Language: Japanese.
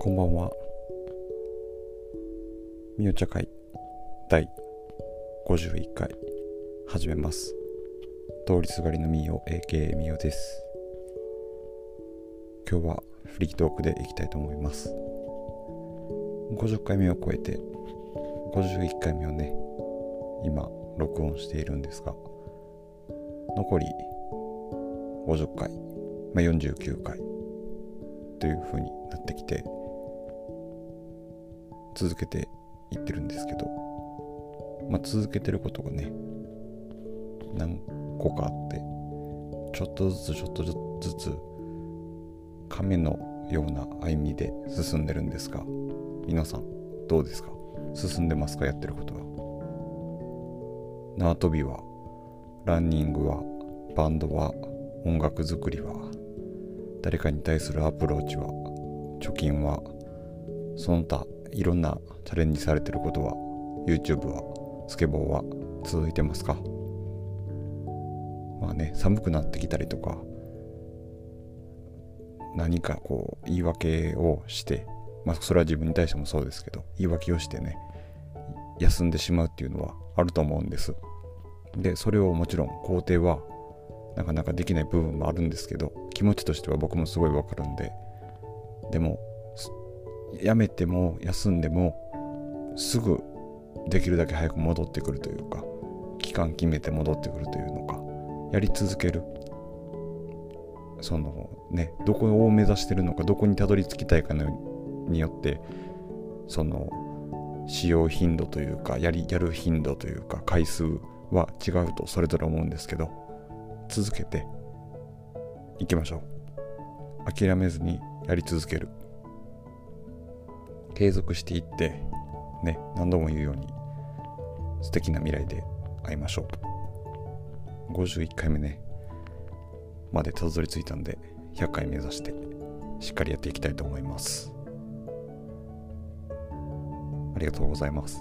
こんばんは。みお茶会第51回始めます。通りすがりのみお AKA みおです。今日はフリートークでいきたいと思います。50回目を超えて51回目をね、今録音しているんですが、残り50回、まあ、49回という風になってきて続けていってるんですけど、まあ、続けてることがね何個かあってちょっとずつちょっとずつ亀のような歩みで進んでるんですが皆さんどうですか？進んでますか？やってることが縄跳びはランニングはバンドは音楽作りは誰かに対するアプローチは貯金はその他いろんなチャレンジされてることは YouTube はスケボーは続いてますか？まあね寒くなってきたりとか何かこう言い訳をしてまあそれは自分に対してもそうですけど言い訳をしてね休んでしまうっていうのはあると思うんです。でそれをもちろん肯定はなかなかできない部分もあるんですけど気持ちとしては僕もすごいわかるんででもやめても休んでもすぐできるだけ早く戻ってくるというか期間決めて戻ってくるというのかやり続ける。そのねどこを目指してるのかどこにたどり着きたいかのによってその使用頻度というかやりやる頻度というか回数は違うとそれぞれ思うんですけど続けていきましょう。諦めずにやり続ける。継続していってね何度も言うように素敵な未来で会いましょう。51回目ねまでたどり着いたんで100回目指してしっかりやっていきたいと思います。ありがとうございます。